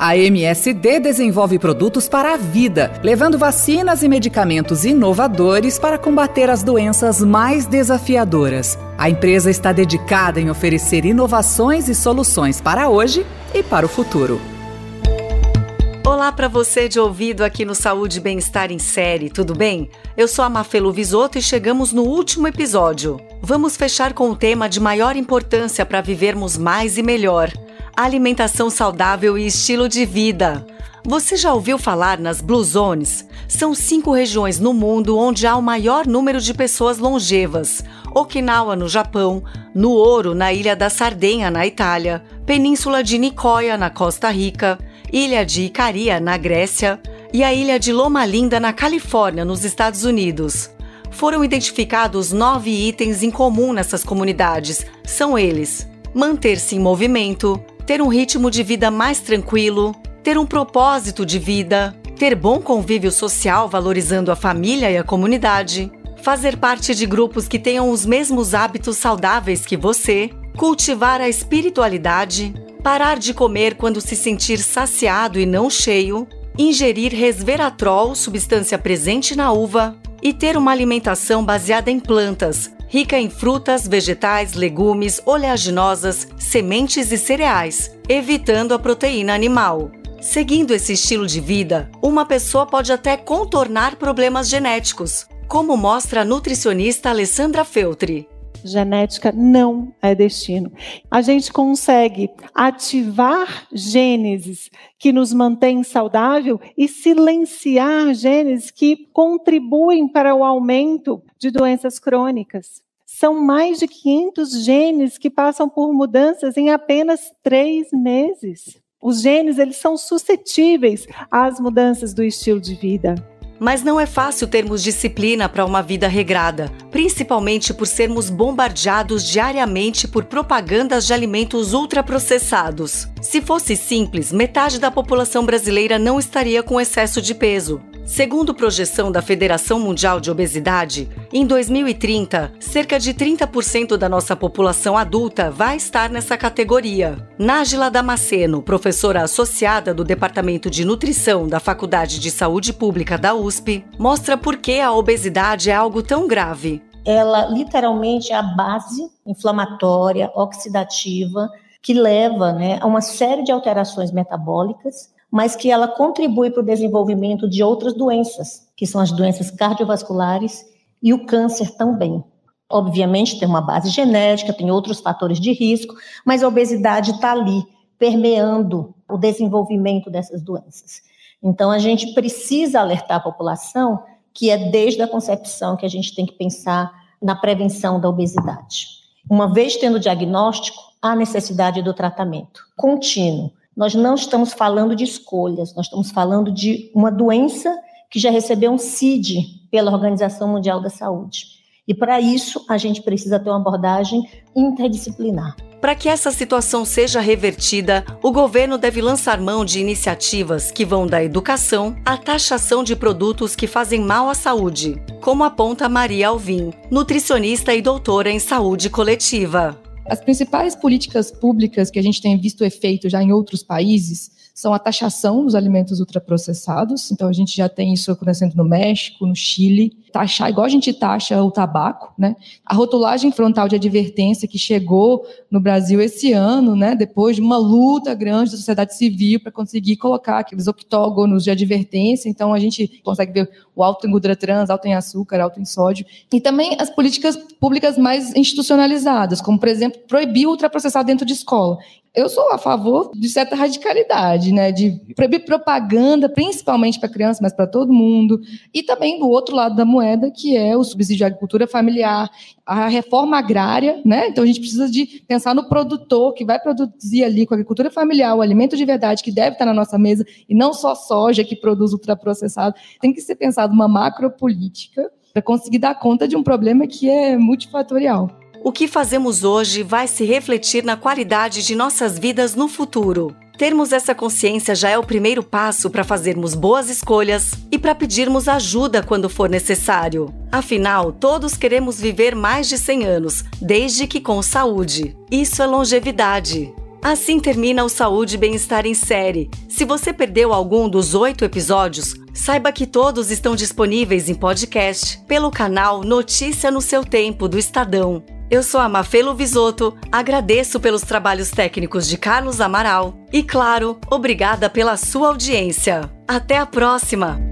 A MSD desenvolve produtos para a vida, levando vacinas e medicamentos inovadores para combater as doenças mais desafiadoras. A empresa está dedicada em oferecer inovações e soluções para hoje e para o futuro. Olá para você de ouvido aqui no Saúde e Bem-Estar em Série, tudo bem? Eu sou a Mafelu Visoto e chegamos no último episódio. Vamos fechar com o tema de maior importância para vivermos mais e melhor alimentação saudável e estilo de vida. Você já ouviu falar nas Blue Zones? São cinco regiões no mundo onde há o maior número de pessoas longevas: Okinawa, no Japão, no Ouro, na Ilha da Sardenha, na Itália, Península de Nicoya, na Costa Rica, Ilha de Icaria, na Grécia, e a Ilha de Loma Linda, na Califórnia, nos Estados Unidos. Foram identificados nove itens em comum nessas comunidades. São eles: manter-se em movimento, ter um ritmo de vida mais tranquilo, ter um propósito de vida, ter bom convívio social valorizando a família e a comunidade, fazer parte de grupos que tenham os mesmos hábitos saudáveis que você, cultivar a espiritualidade, parar de comer quando se sentir saciado e não cheio, ingerir resveratrol, substância presente na uva, e ter uma alimentação baseada em plantas, rica em frutas, vegetais, legumes, oleaginosas, sementes e cereais, evitando a proteína animal. Seguindo esse estilo de vida, uma pessoa pode até contornar problemas genéticos, como mostra a nutricionista Alessandra Feltri. Genética não é destino. A gente consegue ativar genes que nos mantêm saudável e silenciar genes que contribuem para o aumento de doenças crônicas. São mais de 500 genes que passam por mudanças em apenas três meses. Os genes eles são suscetíveis às mudanças do estilo de vida. Mas não é fácil termos disciplina para uma vida regrada, principalmente por sermos bombardeados diariamente por propagandas de alimentos ultraprocessados. Se fosse simples, metade da população brasileira não estaria com excesso de peso. Segundo projeção da Federação Mundial de Obesidade, em 2030, cerca de 30% da nossa população adulta vai estar nessa categoria. Nájila Damasceno, professora associada do Departamento de Nutrição da Faculdade de Saúde Pública da USP, mostra por que a obesidade é algo tão grave. Ela literalmente é a base inflamatória, oxidativa, que leva né, a uma série de alterações metabólicas mas que ela contribui para o desenvolvimento de outras doenças, que são as doenças cardiovasculares e o câncer também. Obviamente, tem uma base genética, tem outros fatores de risco, mas a obesidade está ali, permeando o desenvolvimento dessas doenças. Então, a gente precisa alertar a população que é desde a concepção que a gente tem que pensar na prevenção da obesidade. Uma vez tendo o diagnóstico, há necessidade do tratamento contínuo, nós não estamos falando de escolhas, nós estamos falando de uma doença que já recebeu um CID pela Organização Mundial da Saúde. E para isso, a gente precisa ter uma abordagem interdisciplinar. Para que essa situação seja revertida, o governo deve lançar mão de iniciativas que vão da educação à taxação de produtos que fazem mal à saúde, como aponta Maria Alvim, nutricionista e doutora em saúde coletiva. As principais políticas públicas que a gente tem visto efeito já em outros países são a taxação dos alimentos ultraprocessados. Então, a gente já tem isso acontecendo no México, no Chile. Taxar, igual a gente taxa o tabaco, né? A rotulagem frontal de advertência que chegou no Brasil esse ano, né? Depois de uma luta grande da sociedade civil para conseguir colocar aqueles octógonos de advertência. Então, a gente consegue ver o alto em gordura trans, alto em açúcar, alto em sódio. E também as políticas públicas mais institucionalizadas, como, por exemplo, proibir o ultraprocessado dentro de escola eu sou a favor de certa radicalidade, né? De proibir propaganda, principalmente para crianças, mas para todo mundo. E também do outro lado da moeda, que é o subsídio de agricultura familiar, a reforma agrária, né? Então a gente precisa de pensar no produtor que vai produzir ali com a agricultura familiar o alimento de verdade que deve estar na nossa mesa e não só soja que produz ultraprocessado. Tem que ser pensado uma macropolítica para conseguir dar conta de um problema que é multifatorial. O que fazemos hoje vai se refletir na qualidade de nossas vidas no futuro. Termos essa consciência já é o primeiro passo para fazermos boas escolhas e para pedirmos ajuda quando for necessário. Afinal, todos queremos viver mais de 100 anos, desde que com saúde. Isso é longevidade. Assim termina o Saúde e Bem-Estar em Série. Se você perdeu algum dos oito episódios, saiba que todos estão disponíveis em podcast pelo canal Notícia no Seu Tempo do Estadão. Eu sou a Mafelo Visoto, agradeço pelos trabalhos técnicos de Carlos Amaral e, claro, obrigada pela sua audiência. Até a próxima!